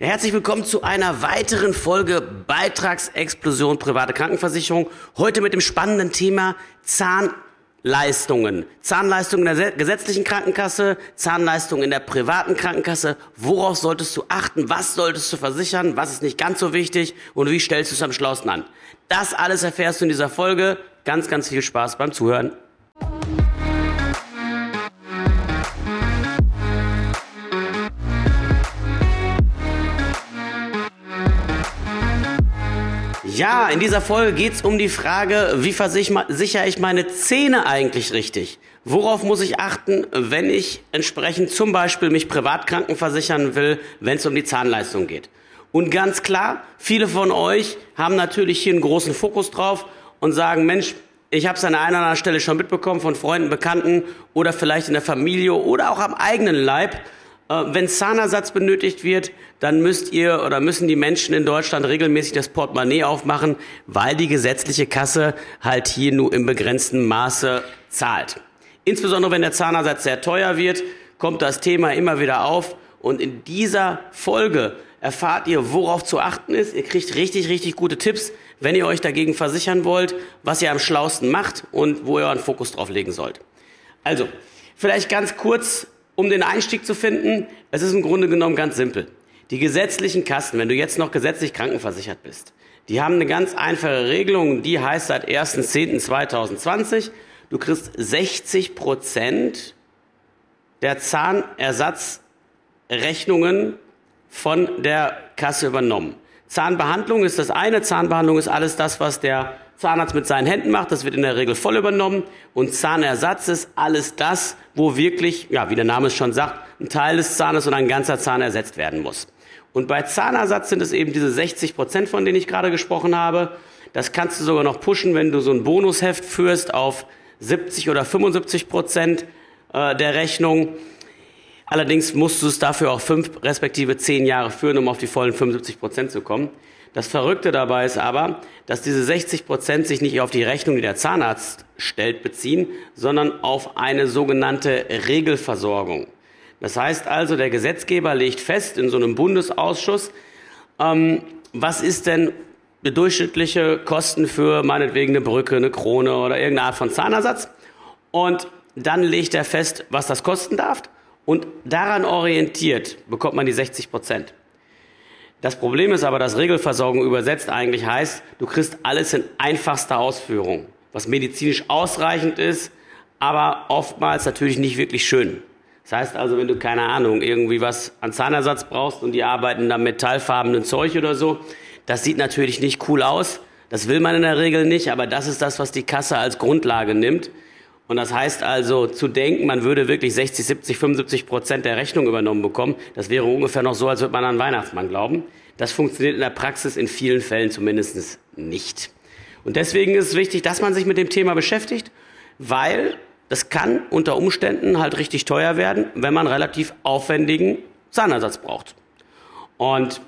Ja, herzlich willkommen zu einer weiteren Folge Beitragsexplosion private Krankenversicherung. Heute mit dem spannenden Thema Zahnleistungen. Zahnleistungen in der gesetzlichen Krankenkasse, Zahnleistungen in der privaten Krankenkasse. Worauf solltest du achten? Was solltest du versichern? Was ist nicht ganz so wichtig? Und wie stellst du es am schlausten an? Das alles erfährst du in dieser Folge. Ganz, ganz viel Spaß beim Zuhören. Ja, in dieser Folge geht's um die Frage, wie versichere ich meine Zähne eigentlich richtig? Worauf muss ich achten, wenn ich entsprechend zum Beispiel mich privat krankenversichern will, wenn es um die Zahnleistung geht? Und ganz klar, viele von euch haben natürlich hier einen großen Fokus drauf und sagen, Mensch, ich habe es an einer oder anderen Stelle schon mitbekommen von Freunden, Bekannten oder vielleicht in der Familie oder auch am eigenen Leib. Äh, wenn Zahnersatz benötigt wird, dann müsst ihr oder müssen die Menschen in Deutschland regelmäßig das Portemonnaie aufmachen, weil die gesetzliche Kasse halt hier nur im begrenzten Maße zahlt. Insbesondere wenn der Zahnersatz sehr teuer wird, kommt das Thema immer wieder auf. Und in dieser Folge erfahrt ihr, worauf zu achten ist. Ihr kriegt richtig, richtig gute Tipps, wenn ihr euch dagegen versichern wollt, was ihr am schlausten macht und wo ihr euren Fokus drauf legen sollt. Also, vielleicht ganz kurz um den Einstieg zu finden, es ist im Grunde genommen ganz simpel. Die gesetzlichen Kassen, wenn du jetzt noch gesetzlich krankenversichert bist, die haben eine ganz einfache Regelung, die heißt seit 1.10.2020, du kriegst 60 Prozent der Zahnersatzrechnungen von der Kasse übernommen. Zahnbehandlung ist das eine, Zahnbehandlung ist alles das, was der Zahnarzt mit seinen Händen macht, das wird in der Regel voll übernommen. Und Zahnersatz ist alles das, wo wirklich, ja, wie der Name es schon sagt, ein Teil des Zahnes und ein ganzer Zahn ersetzt werden muss. Und bei Zahnersatz sind es eben diese 60 Prozent, von denen ich gerade gesprochen habe. Das kannst du sogar noch pushen, wenn du so ein Bonusheft führst auf 70 oder 75 Prozent äh, der Rechnung. Allerdings musst du es dafür auch fünf respektive zehn Jahre führen, um auf die vollen 75 Prozent zu kommen. Das Verrückte dabei ist aber, dass diese 60 Prozent sich nicht auf die Rechnung, die der Zahnarzt stellt, beziehen, sondern auf eine sogenannte Regelversorgung. Das heißt also, der Gesetzgeber legt fest in so einem Bundesausschuss, ähm, was ist denn die durchschnittliche Kosten für meinetwegen eine Brücke, eine Krone oder irgendeine Art von Zahnersatz. Und dann legt er fest, was das kosten darf. Und daran orientiert bekommt man die 60 Prozent. Das Problem ist aber, dass Regelversorgung übersetzt eigentlich heißt, du kriegst alles in einfachster Ausführung, was medizinisch ausreichend ist, aber oftmals natürlich nicht wirklich schön. Das heißt also, wenn du keine Ahnung, irgendwie was an Zahnersatz brauchst und die arbeiten da metallfarbenen Zeug oder so, das sieht natürlich nicht cool aus. Das will man in der Regel nicht, aber das ist das, was die Kasse als Grundlage nimmt. Und das heißt also, zu denken, man würde wirklich 60, 70, 75 Prozent der Rechnung übernommen bekommen, das wäre ungefähr noch so, als würde man an Weihnachtsmann glauben. Das funktioniert in der Praxis in vielen Fällen zumindest nicht. Und deswegen ist es wichtig, dass man sich mit dem Thema beschäftigt, weil das kann unter Umständen halt richtig teuer werden, wenn man relativ aufwendigen Zahnersatz braucht. Und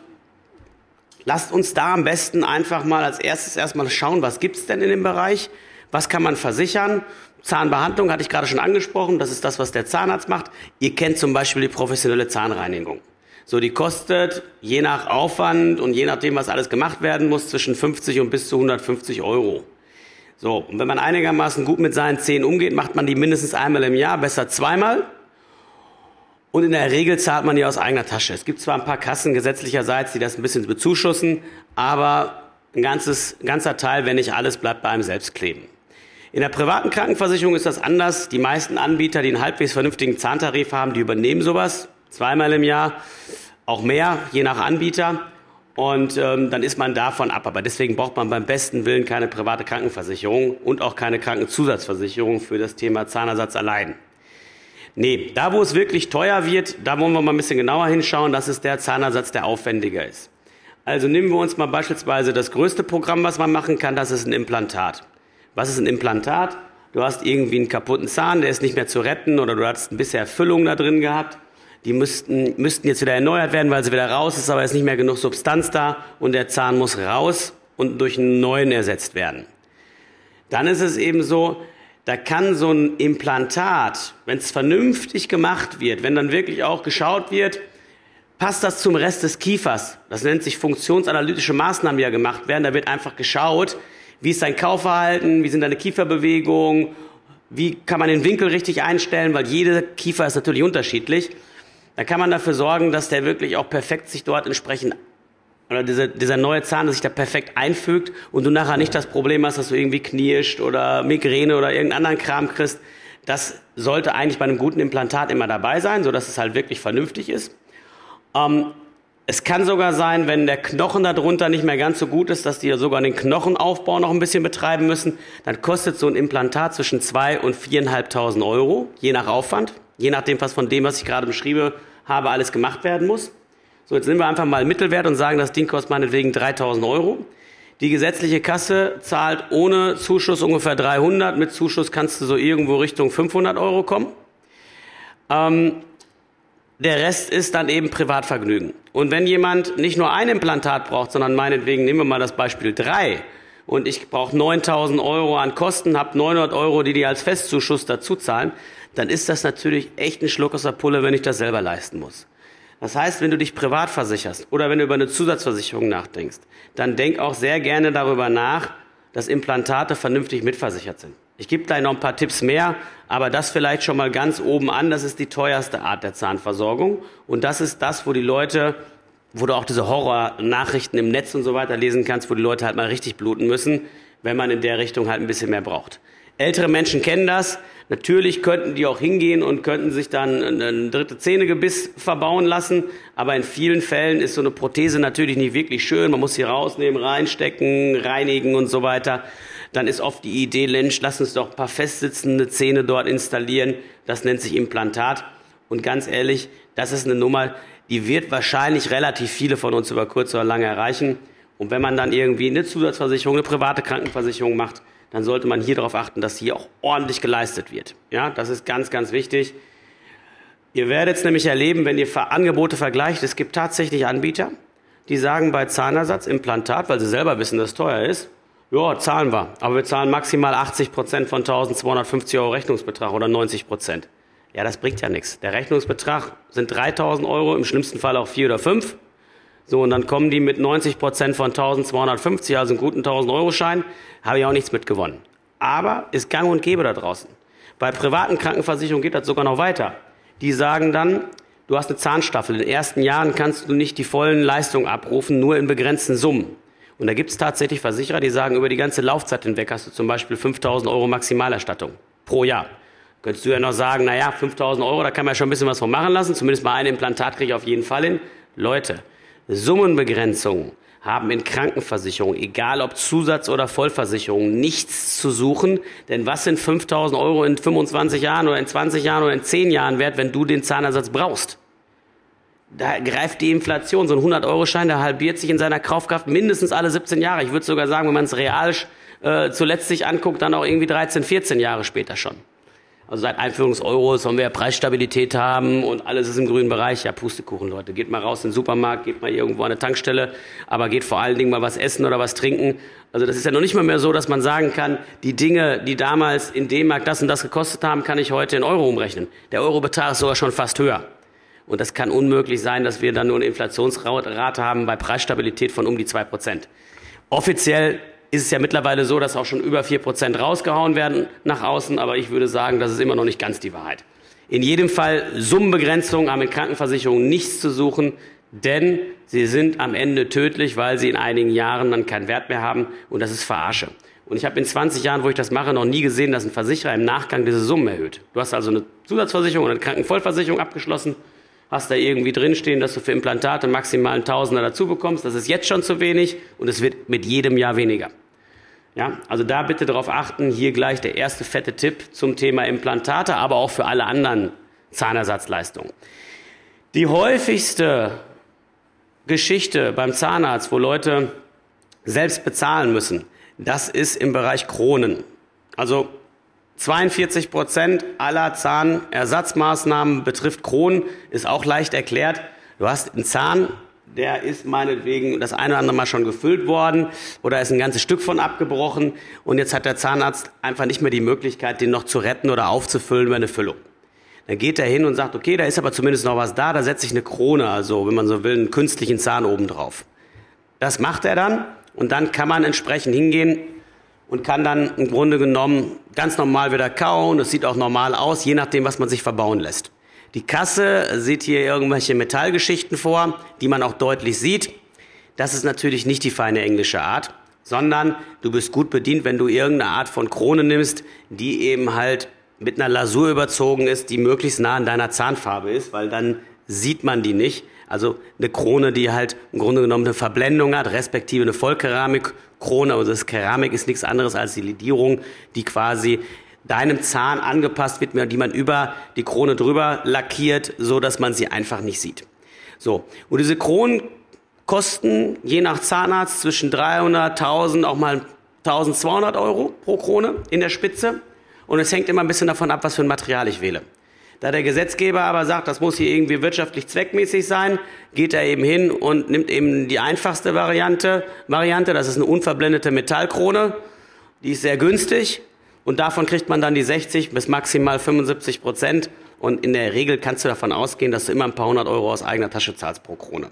lasst uns da am besten einfach mal als erstes erstmal schauen, was gibt's denn in dem Bereich, was kann man versichern Zahnbehandlung hatte ich gerade schon angesprochen. Das ist das, was der Zahnarzt macht. Ihr kennt zum Beispiel die professionelle Zahnreinigung. So, die kostet je nach Aufwand und je nachdem, was alles gemacht werden muss, zwischen 50 und bis zu 150 Euro. So, und wenn man einigermaßen gut mit seinen Zähnen umgeht, macht man die mindestens einmal im Jahr, besser zweimal. Und in der Regel zahlt man die aus eigener Tasche. Es gibt zwar ein paar Kassen gesetzlicherseits, die das ein bisschen bezuschussen, aber ein ganzes, ein ganzer Teil, wenn nicht alles, bleibt bei einem selbst kleben. In der privaten Krankenversicherung ist das anders. Die meisten Anbieter, die einen halbwegs vernünftigen Zahntarif haben, die übernehmen sowas zweimal im Jahr, auch mehr, je nach Anbieter. Und ähm, dann ist man davon ab. Aber deswegen braucht man beim besten Willen keine private Krankenversicherung und auch keine Krankenzusatzversicherung für das Thema Zahnersatz allein. Nee, da wo es wirklich teuer wird, da wollen wir mal ein bisschen genauer hinschauen. Das ist der Zahnersatz, der aufwendiger ist. Also nehmen wir uns mal beispielsweise das größte Programm, was man machen kann, das ist ein Implantat. Was ist ein Implantat? Du hast irgendwie einen kaputten Zahn, der ist nicht mehr zu retten oder du hast ein bisschen Füllung da drin gehabt. Die müssten, müssten jetzt wieder erneuert werden, weil sie wieder raus ist, aber es ist nicht mehr genug Substanz da und der Zahn muss raus und durch einen neuen ersetzt werden. Dann ist es eben so, da kann so ein Implantat, wenn es vernünftig gemacht wird, wenn dann wirklich auch geschaut wird, passt das zum Rest des Kiefers? Das nennt sich funktionsanalytische Maßnahmen, die ja gemacht werden. Da wird einfach geschaut, wie ist dein Kaufverhalten, wie sind deine Kieferbewegungen, wie kann man den Winkel richtig einstellen, weil jede Kiefer ist natürlich unterschiedlich. Da kann man dafür sorgen, dass der wirklich auch perfekt sich dort entsprechend oder dieser, dieser neue Zahn, dass sich da perfekt einfügt und du nachher nicht das Problem hast, dass du irgendwie knirscht oder Migräne oder irgendeinen anderen Kram kriegst. Das sollte eigentlich bei einem guten Implantat immer dabei sein, so dass es halt wirklich vernünftig ist. Ähm, es kann sogar sein, wenn der Knochen darunter nicht mehr ganz so gut ist, dass die sogar den Knochenaufbau noch ein bisschen betreiben müssen, dann kostet so ein Implantat zwischen zwei und viereinhalbtausend Euro, je nach Aufwand, je nachdem, was von dem, was ich gerade beschrieben habe, alles gemacht werden muss. So, jetzt nehmen wir einfach mal Mittelwert und sagen, das Ding kostet meinetwegen 3000 Euro. Die gesetzliche Kasse zahlt ohne Zuschuss ungefähr 300. Mit Zuschuss kannst du so irgendwo Richtung 500 Euro kommen. Ähm, der Rest ist dann eben Privatvergnügen. Und wenn jemand nicht nur ein Implantat braucht, sondern meinetwegen, nehmen wir mal das Beispiel drei, und ich brauche 9000 Euro an Kosten, habe 900 Euro, die die als Festzuschuss dazu zahlen, dann ist das natürlich echt ein Schluck aus der Pulle, wenn ich das selber leisten muss. Das heißt, wenn du dich privat versicherst oder wenn du über eine Zusatzversicherung nachdenkst, dann denk auch sehr gerne darüber nach, dass Implantate vernünftig mitversichert sind. Ich gebe gleich noch ein paar Tipps mehr, aber das vielleicht schon mal ganz oben an. Das ist die teuerste Art der Zahnversorgung. Und das ist das, wo die Leute, wo du auch diese Horror-Nachrichten im Netz und so weiter lesen kannst, wo die Leute halt mal richtig bluten müssen, wenn man in der Richtung halt ein bisschen mehr braucht. Ältere Menschen kennen das. Natürlich könnten die auch hingehen und könnten sich dann ein dritte Zähnegebiss verbauen lassen. Aber in vielen Fällen ist so eine Prothese natürlich nicht wirklich schön. Man muss sie rausnehmen, reinstecken, reinigen und so weiter. Dann ist oft die Idee, Mensch, lass uns doch ein paar festsitzende Zähne dort installieren. Das nennt sich Implantat. Und ganz ehrlich, das ist eine Nummer, die wird wahrscheinlich relativ viele von uns über kurz oder lang erreichen. Und wenn man dann irgendwie eine Zusatzversicherung, eine private Krankenversicherung macht, dann sollte man hier darauf achten, dass hier auch ordentlich geleistet wird. Ja, das ist ganz, ganz wichtig. Ihr werdet es nämlich erleben, wenn ihr Angebote vergleicht, es gibt tatsächlich Anbieter, die sagen bei Zahnersatz, Implantat, weil sie selber wissen, dass es teuer ist, ja, zahlen wir, aber wir zahlen maximal 80 Prozent von 1250 Euro Rechnungsbetrag oder 90 Prozent. Ja, das bringt ja nichts. Der Rechnungsbetrag sind 3000 Euro, im schlimmsten Fall auch vier oder fünf. So, und dann kommen die mit 90 Prozent von 1250, also einen guten 1000-Euro-Schein, habe ich auch nichts mitgewonnen. Aber ist gang und gäbe da draußen. Bei privaten Krankenversicherungen geht das sogar noch weiter. Die sagen dann, du hast eine Zahnstaffel. In den ersten Jahren kannst du nicht die vollen Leistungen abrufen, nur in begrenzten Summen. Und da gibt es tatsächlich Versicherer, die sagen, über die ganze Laufzeit hinweg hast du zum Beispiel 5000 Euro Maximalerstattung pro Jahr. Könntest du ja noch sagen, naja, 5000 Euro, da kann man ja schon ein bisschen was von machen lassen. Zumindest mal ein Implantat kriege ich auf jeden Fall hin. Leute, Summenbegrenzungen haben in Krankenversicherungen, egal ob Zusatz- oder Vollversicherung, nichts zu suchen. Denn was sind 5000 Euro in 25 Jahren oder in 20 Jahren oder in 10 Jahren wert, wenn du den Zahnersatz brauchst? Da greift die Inflation. So ein 100-Euro-Schein, der halbiert sich in seiner Kaufkraft mindestens alle 17 Jahre. Ich würde sogar sagen, wenn man es real äh, zuletzt sich anguckt, dann auch irgendwie 13, 14 Jahre später schon. Also seit Einführung des Euros sollen wir ja Preisstabilität haben und alles ist im grünen Bereich. Ja, Pustekuchen, Leute. Geht mal raus in den Supermarkt, geht mal irgendwo an eine Tankstelle, aber geht vor allen Dingen mal was essen oder was trinken. Also das ist ja noch nicht mal mehr so, dass man sagen kann, die Dinge, die damals in D-Mark das und das gekostet haben, kann ich heute in Euro umrechnen. Der Eurobetrag ist sogar schon fast höher. Und das kann unmöglich sein, dass wir dann nur eine Inflationsrate haben bei Preisstabilität von um die zwei Prozent. Offiziell ist es ja mittlerweile so, dass auch schon über vier Prozent rausgehauen werden nach außen, aber ich würde sagen, das ist immer noch nicht ganz die Wahrheit. In jedem Fall Summenbegrenzungen haben in Krankenversicherungen nichts zu suchen, denn sie sind am Ende tödlich, weil sie in einigen Jahren dann keinen Wert mehr haben und das ist Verarsche. Und ich habe in 20 Jahren, wo ich das mache, noch nie gesehen, dass ein Versicherer im Nachgang diese Summen erhöht. Du hast also eine Zusatzversicherung oder eine Krankenvollversicherung abgeschlossen, hast da irgendwie drinstehen, dass du für Implantate maximal einen Tausender dazu bekommst. Das ist jetzt schon zu wenig und es wird mit jedem Jahr weniger. Ja, also da bitte darauf achten. Hier gleich der erste fette Tipp zum Thema Implantate, aber auch für alle anderen Zahnersatzleistungen. Die häufigste Geschichte beim Zahnarzt, wo Leute selbst bezahlen müssen, das ist im Bereich Kronen. Also 42 Prozent aller Zahnersatzmaßnahmen betrifft Kronen, ist auch leicht erklärt. Du hast einen Zahn, der ist meinetwegen das eine oder andere Mal schon gefüllt worden oder ist ein ganzes Stück von abgebrochen und jetzt hat der Zahnarzt einfach nicht mehr die Möglichkeit, den noch zu retten oder aufzufüllen über eine Füllung. Dann geht er hin und sagt, okay, da ist aber zumindest noch was da, da setze ich eine Krone, also wenn man so will, einen künstlichen Zahn oben drauf. Das macht er dann und dann kann man entsprechend hingehen und kann dann im Grunde genommen ganz normal wieder kauen. Das sieht auch normal aus, je nachdem, was man sich verbauen lässt. Die Kasse sieht hier irgendwelche Metallgeschichten vor, die man auch deutlich sieht. Das ist natürlich nicht die feine englische Art, sondern du bist gut bedient, wenn du irgendeine Art von Krone nimmst, die eben halt mit einer Lasur überzogen ist, die möglichst nah an deiner Zahnfarbe ist, weil dann sieht man die nicht. Also eine Krone, die halt im Grunde genommen eine Verblendung hat, respektive eine Vollkeramikkrone. Also das Keramik ist nichts anderes als die Lidierung, die quasi deinem Zahn angepasst wird, die man über die Krone drüber lackiert, so dass man sie einfach nicht sieht. So. Und diese Kronen kosten je nach Zahnarzt zwischen 300, 1000, auch mal 1200 Euro pro Krone in der Spitze. Und es hängt immer ein bisschen davon ab, was für ein Material ich wähle. Da der Gesetzgeber aber sagt, das muss hier irgendwie wirtschaftlich zweckmäßig sein, geht er eben hin und nimmt eben die einfachste Variante. Variante, das ist eine unverblendete Metallkrone. Die ist sehr günstig und davon kriegt man dann die 60 bis maximal 75 Prozent. Und in der Regel kannst du davon ausgehen, dass du immer ein paar hundert Euro aus eigener Tasche zahlst pro Krone.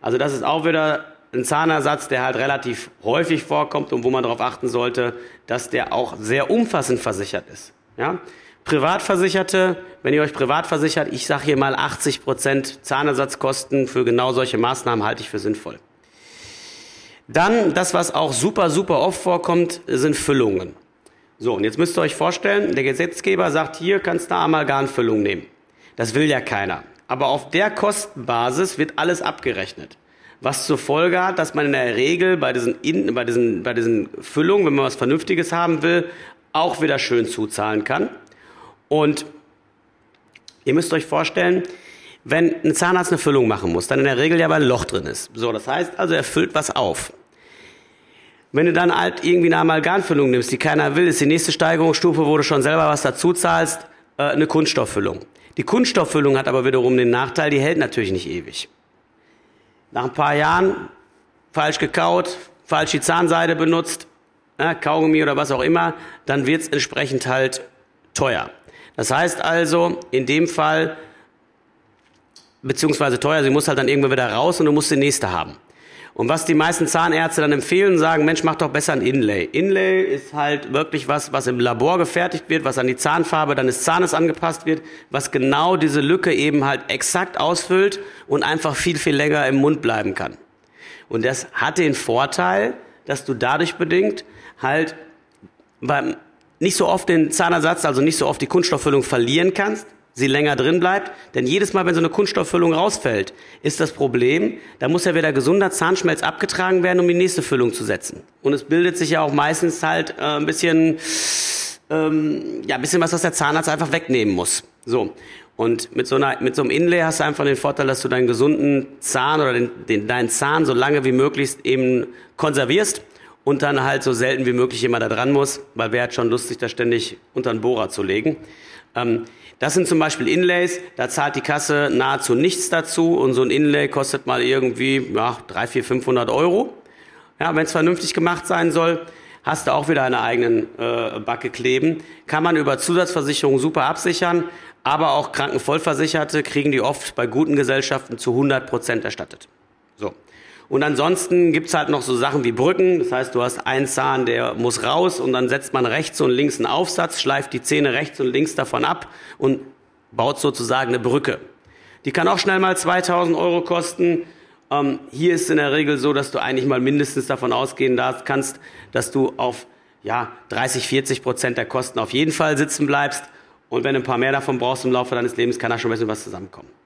Also das ist auch wieder ein Zahnersatz, der halt relativ häufig vorkommt und wo man darauf achten sollte, dass der auch sehr umfassend versichert ist. Ja? Privatversicherte, wenn ihr euch privat versichert, ich sage hier mal 80 Prozent Zahnersatzkosten für genau solche Maßnahmen halte ich für sinnvoll. Dann das, was auch super, super oft vorkommt, sind Füllungen. So, und jetzt müsst ihr euch vorstellen, der Gesetzgeber sagt, hier kannst du Amalgamfüllung nehmen. Das will ja keiner. Aber auf der Kostenbasis wird alles abgerechnet was zur Folge hat, dass man in der Regel bei diesen, in, bei diesen, bei diesen Füllungen, wenn man was Vernünftiges haben will, auch wieder schön zuzahlen kann. Und ihr müsst euch vorstellen, wenn ein Zahnarzt eine Füllung machen muss, dann in der Regel ja weil ein Loch drin ist. So, das heißt also, er füllt was auf. Wenn du dann halt irgendwie eine Amalgamfüllung nimmst, die keiner will, ist die nächste Steigerungsstufe, wo du schon selber was dazu zahlst, äh, eine Kunststofffüllung. Die Kunststofffüllung hat aber wiederum den Nachteil, die hält natürlich nicht ewig. Nach ein paar Jahren falsch gekaut, falsch die Zahnseide benutzt, äh, Kaugummi oder was auch immer, dann wird es entsprechend halt teuer. Das heißt also, in dem Fall, beziehungsweise teuer, sie muss halt dann irgendwann wieder raus und du musst die nächste haben. Und was die meisten Zahnärzte dann empfehlen, sagen, Mensch, mach doch besser ein Inlay. Inlay ist halt wirklich was, was im Labor gefertigt wird, was an die Zahnfarbe deines Zahnes angepasst wird, was genau diese Lücke eben halt exakt ausfüllt und einfach viel, viel länger im Mund bleiben kann. Und das hat den Vorteil, dass du dadurch bedingt halt beim, nicht so oft den Zahnersatz, also nicht so oft die Kunststofffüllung verlieren kannst, sie länger drin bleibt. Denn jedes Mal, wenn so eine Kunststofffüllung rausfällt, ist das Problem, da muss ja wieder gesunder Zahnschmelz abgetragen werden, um die nächste Füllung zu setzen. Und es bildet sich ja auch meistens halt äh, ein bisschen, ähm, ja, ein bisschen was, was der Zahnarzt einfach wegnehmen muss. So. Und mit so, einer, mit so einem Inlay hast du einfach den Vorteil, dass du deinen gesunden Zahn oder den, den, deinen Zahn so lange wie möglichst eben konservierst und dann halt so selten wie möglich jemand da dran muss, weil wer hat schon Lust, sich da ständig unter den Bohrer zu legen. Ähm, das sind zum Beispiel Inlays, da zahlt die Kasse nahezu nichts dazu und so ein Inlay kostet mal irgendwie ja, 3, 4, 500 Euro. Ja, wenn es vernünftig gemacht sein soll, hast du auch wieder eine eigenen äh, Backe kleben. Kann man über Zusatzversicherungen super absichern, aber auch Krankenvollversicherte kriegen die oft bei guten Gesellschaften zu 100 Prozent erstattet. So. Und ansonsten gibt's halt noch so Sachen wie Brücken. Das heißt, du hast einen Zahn, der muss raus und dann setzt man rechts und links einen Aufsatz, schleift die Zähne rechts und links davon ab und baut sozusagen eine Brücke. Die kann auch schnell mal 2000 Euro kosten. Ähm, hier ist in der Regel so, dass du eigentlich mal mindestens davon ausgehen darfst, kannst, dass du auf ja, 30, 40 Prozent der Kosten auf jeden Fall sitzen bleibst. Und wenn du ein paar mehr davon brauchst im Laufe deines Lebens, kann da schon ein bisschen was zusammenkommen.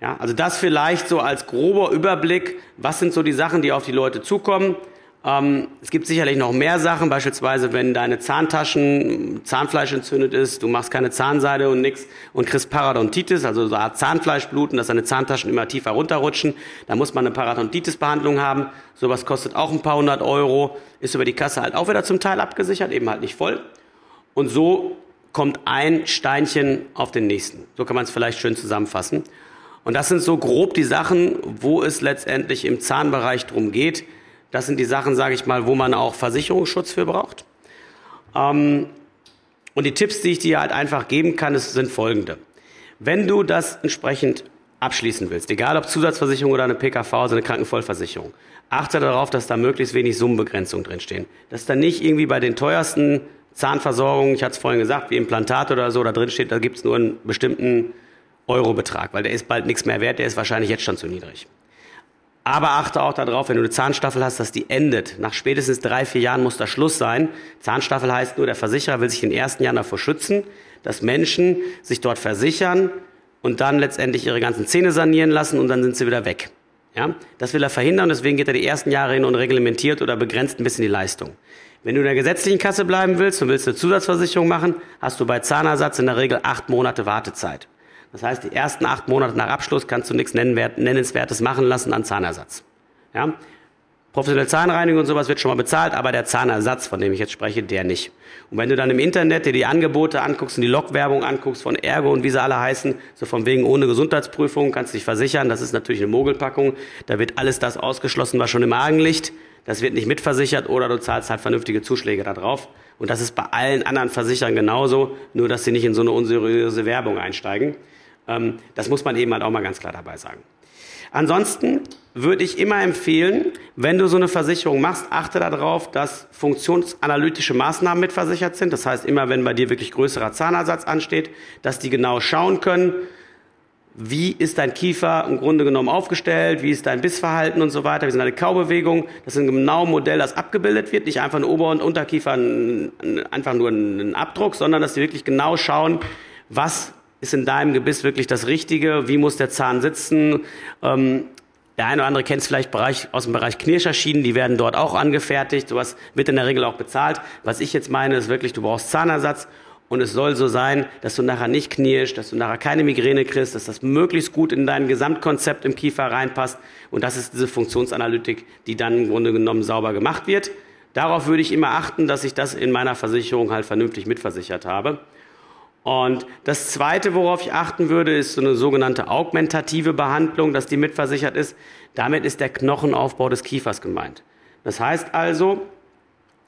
Ja, also das vielleicht so als grober Überblick, was sind so die Sachen, die auf die Leute zukommen. Ähm, es gibt sicherlich noch mehr Sachen, beispielsweise wenn deine Zahntaschen, Zahnfleisch entzündet ist, du machst keine Zahnseide und nix und kriegst Parodontitis, also so eine Art Zahnfleischbluten, dass deine Zahntaschen immer tiefer runterrutschen, da muss man eine Parodontitis-Behandlung haben. Sowas kostet auch ein paar hundert Euro, ist über die Kasse halt auch wieder zum Teil abgesichert, eben halt nicht voll. Und so kommt ein Steinchen auf den nächsten. So kann man es vielleicht schön zusammenfassen. Und das sind so grob die Sachen, wo es letztendlich im Zahnbereich drum geht. Das sind die Sachen, sage ich mal, wo man auch Versicherungsschutz für braucht. Ähm, und die Tipps, die ich dir halt einfach geben kann, sind folgende. Wenn du das entsprechend abschließen willst, egal ob Zusatzversicherung oder eine PKV, also eine Krankenvollversicherung, achte darauf, dass da möglichst wenig Summenbegrenzungen drinstehen. Dass da nicht irgendwie bei den teuersten Zahnversorgungen, ich hatte es vorhin gesagt, wie Implantat oder so, da drin steht, da gibt es nur einen bestimmten Eurobetrag, weil der ist bald nichts mehr wert, der ist wahrscheinlich jetzt schon zu niedrig. Aber achte auch darauf, wenn du eine Zahnstaffel hast, dass die endet. Nach spätestens drei, vier Jahren muss da Schluss sein. Zahnstaffel heißt nur, der Versicherer will sich in den ersten Jahren davor schützen, dass Menschen sich dort versichern und dann letztendlich ihre ganzen Zähne sanieren lassen und dann sind sie wieder weg. Ja? Das will er verhindern, deswegen geht er die ersten Jahre hin und reglementiert oder begrenzt ein bisschen die Leistung. Wenn du in der gesetzlichen Kasse bleiben willst und willst eine Zusatzversicherung machen, hast du bei Zahnersatz in der Regel acht Monate Wartezeit. Das heißt, die ersten acht Monate nach Abschluss kannst du nichts Nennenswertes machen lassen an Zahnersatz. Ja? Professionelle Zahnreinigung und sowas wird schon mal bezahlt, aber der Zahnersatz, von dem ich jetzt spreche, der nicht. Und wenn du dann im Internet dir die Angebote anguckst und die Logwerbung anguckst von Ergo und wie sie alle heißen, so von wegen ohne Gesundheitsprüfung, kannst du dich versichern, das ist natürlich eine Mogelpackung, da wird alles das ausgeschlossen, was schon im Magen liegt, das wird nicht mitversichert oder du zahlst halt vernünftige Zuschläge da drauf. Und das ist bei allen anderen Versichern genauso, nur dass sie nicht in so eine unseriöse Werbung einsteigen. Ähm, das muss man eben halt auch mal ganz klar dabei sagen. Ansonsten würde ich immer empfehlen, wenn du so eine Versicherung machst, achte darauf, dass funktionsanalytische Maßnahmen mitversichert sind. Das heißt, immer wenn bei dir wirklich größerer Zahnersatz ansteht, dass die genau schauen können, wie ist dein Kiefer im Grunde genommen aufgestellt, wie ist dein Bissverhalten und so weiter, wie sind deine Kaubewegungen. Das ist ein genau Modell, das abgebildet wird, nicht einfach ein Ober- und Unterkiefer, einfach nur ein Abdruck, sondern dass die wirklich genau schauen, was ist in deinem Gebiss wirklich das Richtige? Wie muss der Zahn sitzen? Ähm, der eine oder andere kennt es vielleicht Bereich, aus dem Bereich Knirscherschienen, die werden dort auch angefertigt. Sowas wird in der Regel auch bezahlt. Was ich jetzt meine, ist wirklich, du brauchst Zahnersatz und es soll so sein, dass du nachher nicht knirschst, dass du nachher keine Migräne kriegst, dass das möglichst gut in dein Gesamtkonzept im Kiefer reinpasst. Und das ist diese Funktionsanalytik, die dann im Grunde genommen sauber gemacht wird. Darauf würde ich immer achten, dass ich das in meiner Versicherung halt vernünftig mitversichert habe. Und das Zweite, worauf ich achten würde, ist so eine sogenannte augmentative Behandlung, dass die mitversichert ist. Damit ist der Knochenaufbau des Kiefers gemeint. Das heißt also,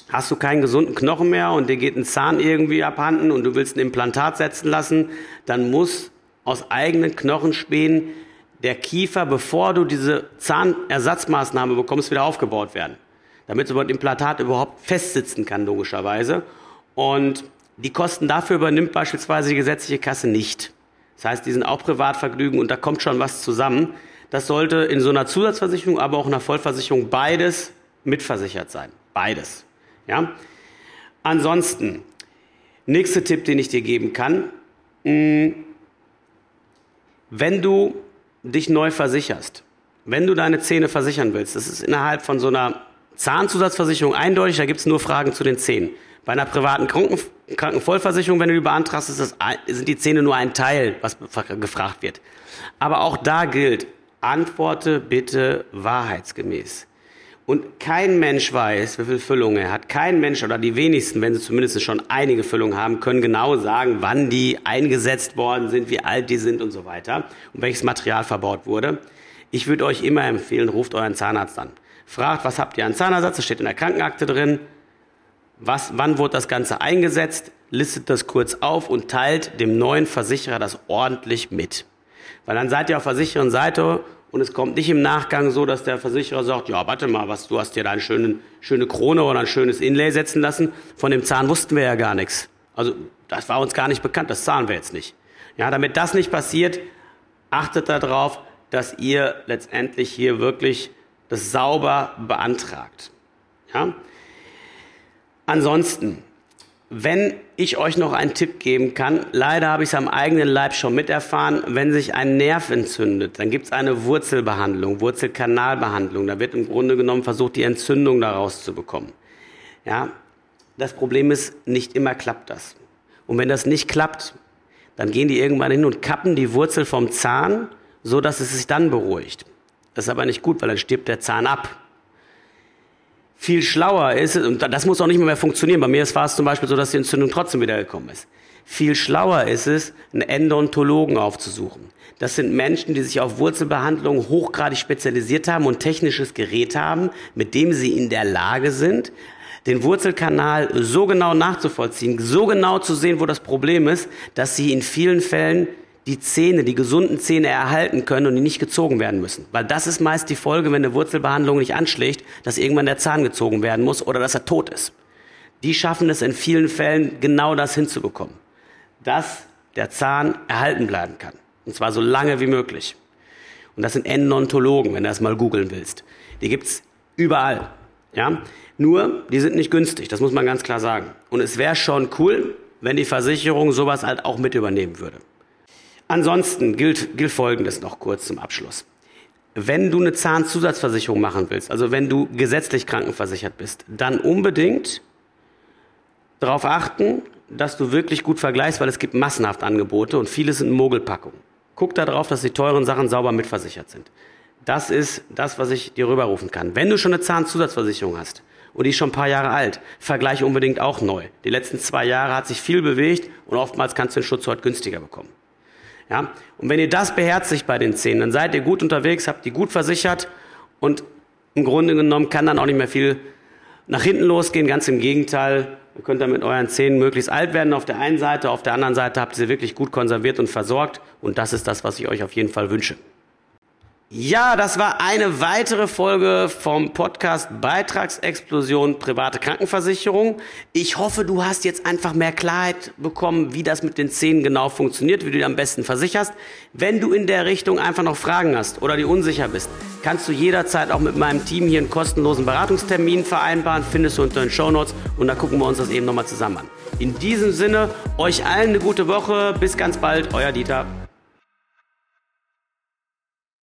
hast du keinen gesunden Knochen mehr und dir geht ein Zahn irgendwie abhanden und du willst ein Implantat setzen lassen, dann muss aus eigenen Knochenspänen der Kiefer, bevor du diese Zahnersatzmaßnahme bekommst, wieder aufgebaut werden. Damit so ein Implantat überhaupt festsitzen kann, logischerweise. Und die Kosten dafür übernimmt beispielsweise die gesetzliche Kasse nicht. Das heißt, die sind auch Privatvergnügen und da kommt schon was zusammen. Das sollte in so einer Zusatzversicherung, aber auch in einer Vollversicherung beides mitversichert sein. Beides. Ja? Ansonsten, nächster Tipp, den ich dir geben kann. Hm, wenn du dich neu versicherst, wenn du deine Zähne versichern willst, das ist innerhalb von so einer Zahnzusatzversicherung eindeutig, da gibt es nur Fragen zu den Zähnen. Bei einer privaten Kranken Krankenvollversicherung, wenn du die beantragst, das, sind die Zähne nur ein Teil, was gefragt wird. Aber auch da gilt, antworte bitte wahrheitsgemäß. Und kein Mensch weiß, wie viel Füllung er hat. Kein Mensch oder die wenigsten, wenn sie zumindest schon einige Füllungen haben, können genau sagen, wann die eingesetzt worden sind, wie alt die sind und so weiter und welches Material verbaut wurde. Ich würde euch immer empfehlen, ruft euren Zahnarzt an. Fragt, was habt ihr an Zahnersatz? Das steht in der Krankenakte drin was, wann wurde das Ganze eingesetzt, listet das kurz auf und teilt dem neuen Versicherer das ordentlich mit. Weil dann seid ihr auf der sicheren Seite und es kommt nicht im Nachgang so, dass der Versicherer sagt, ja, warte mal, was, du hast dir da eine schöne, schöne Krone oder ein schönes Inlay setzen lassen. Von dem Zahn wussten wir ja gar nichts. Also, das war uns gar nicht bekannt, das zahlen wir jetzt nicht. Ja, damit das nicht passiert, achtet darauf, dass ihr letztendlich hier wirklich das sauber beantragt. Ja? Ansonsten, wenn ich euch noch einen Tipp geben kann, leider habe ich es am eigenen Leib schon miterfahren, wenn sich ein Nerv entzündet, dann gibt es eine Wurzelbehandlung, Wurzelkanalbehandlung. Da wird im Grunde genommen versucht, die Entzündung daraus zu bekommen. Ja, das Problem ist, nicht immer klappt das. Und wenn das nicht klappt, dann gehen die irgendwann hin und kappen die Wurzel vom Zahn, so dass es sich dann beruhigt. Das ist aber nicht gut, weil dann stirbt der Zahn ab viel schlauer ist, und das muss auch nicht mehr funktionieren, bei mir war es zum Beispiel so, dass die Entzündung trotzdem wieder gekommen ist. Viel schlauer ist es, einen Endontologen aufzusuchen. Das sind Menschen, die sich auf Wurzelbehandlung hochgradig spezialisiert haben und technisches Gerät haben, mit dem sie in der Lage sind, den Wurzelkanal so genau nachzuvollziehen, so genau zu sehen, wo das Problem ist, dass sie in vielen Fällen die Zähne, die gesunden Zähne erhalten können und die nicht gezogen werden müssen. Weil das ist meist die Folge, wenn eine Wurzelbehandlung nicht anschlägt, dass irgendwann der Zahn gezogen werden muss oder dass er tot ist. Die schaffen es in vielen Fällen, genau das hinzubekommen. Dass der Zahn erhalten bleiben kann. Und zwar so lange wie möglich. Und das sind Endodontologen, wenn du das mal googeln willst. Die gibt's überall. Ja? Nur, die sind nicht günstig, das muss man ganz klar sagen. Und es wäre schon cool, wenn die Versicherung sowas halt auch mit übernehmen würde. Ansonsten gilt, gilt Folgendes noch kurz zum Abschluss. Wenn du eine Zahnzusatzversicherung machen willst, also wenn du gesetzlich krankenversichert bist, dann unbedingt darauf achten, dass du wirklich gut vergleichst, weil es gibt massenhaft Angebote und viele sind Mogelpackungen. Guck darauf, dass die teuren Sachen sauber mitversichert sind. Das ist das, was ich dir rüberrufen kann. Wenn du schon eine Zahnzusatzversicherung hast und die ist schon ein paar Jahre alt, vergleiche unbedingt auch neu. Die letzten zwei Jahre hat sich viel bewegt und oftmals kannst du den Schutz heute günstiger bekommen. Ja? Und wenn ihr das beherzigt bei den Zähnen, dann seid ihr gut unterwegs, habt die gut versichert und im Grunde genommen kann dann auch nicht mehr viel nach hinten losgehen. Ganz im Gegenteil, ihr könnt dann mit euren Zähnen möglichst alt werden auf der einen Seite, auf der anderen Seite habt ihr sie wirklich gut konserviert und versorgt und das ist das, was ich euch auf jeden Fall wünsche. Ja, das war eine weitere Folge vom Podcast Beitragsexplosion private Krankenversicherung. Ich hoffe, du hast jetzt einfach mehr Klarheit bekommen, wie das mit den Zähnen genau funktioniert, wie du die am besten versicherst. Wenn du in der Richtung einfach noch Fragen hast oder die unsicher bist, kannst du jederzeit auch mit meinem Team hier einen kostenlosen Beratungstermin vereinbaren, findest du unter den Show Notes und da gucken wir uns das eben nochmal zusammen an. In diesem Sinne, euch allen eine gute Woche, bis ganz bald, euer Dieter.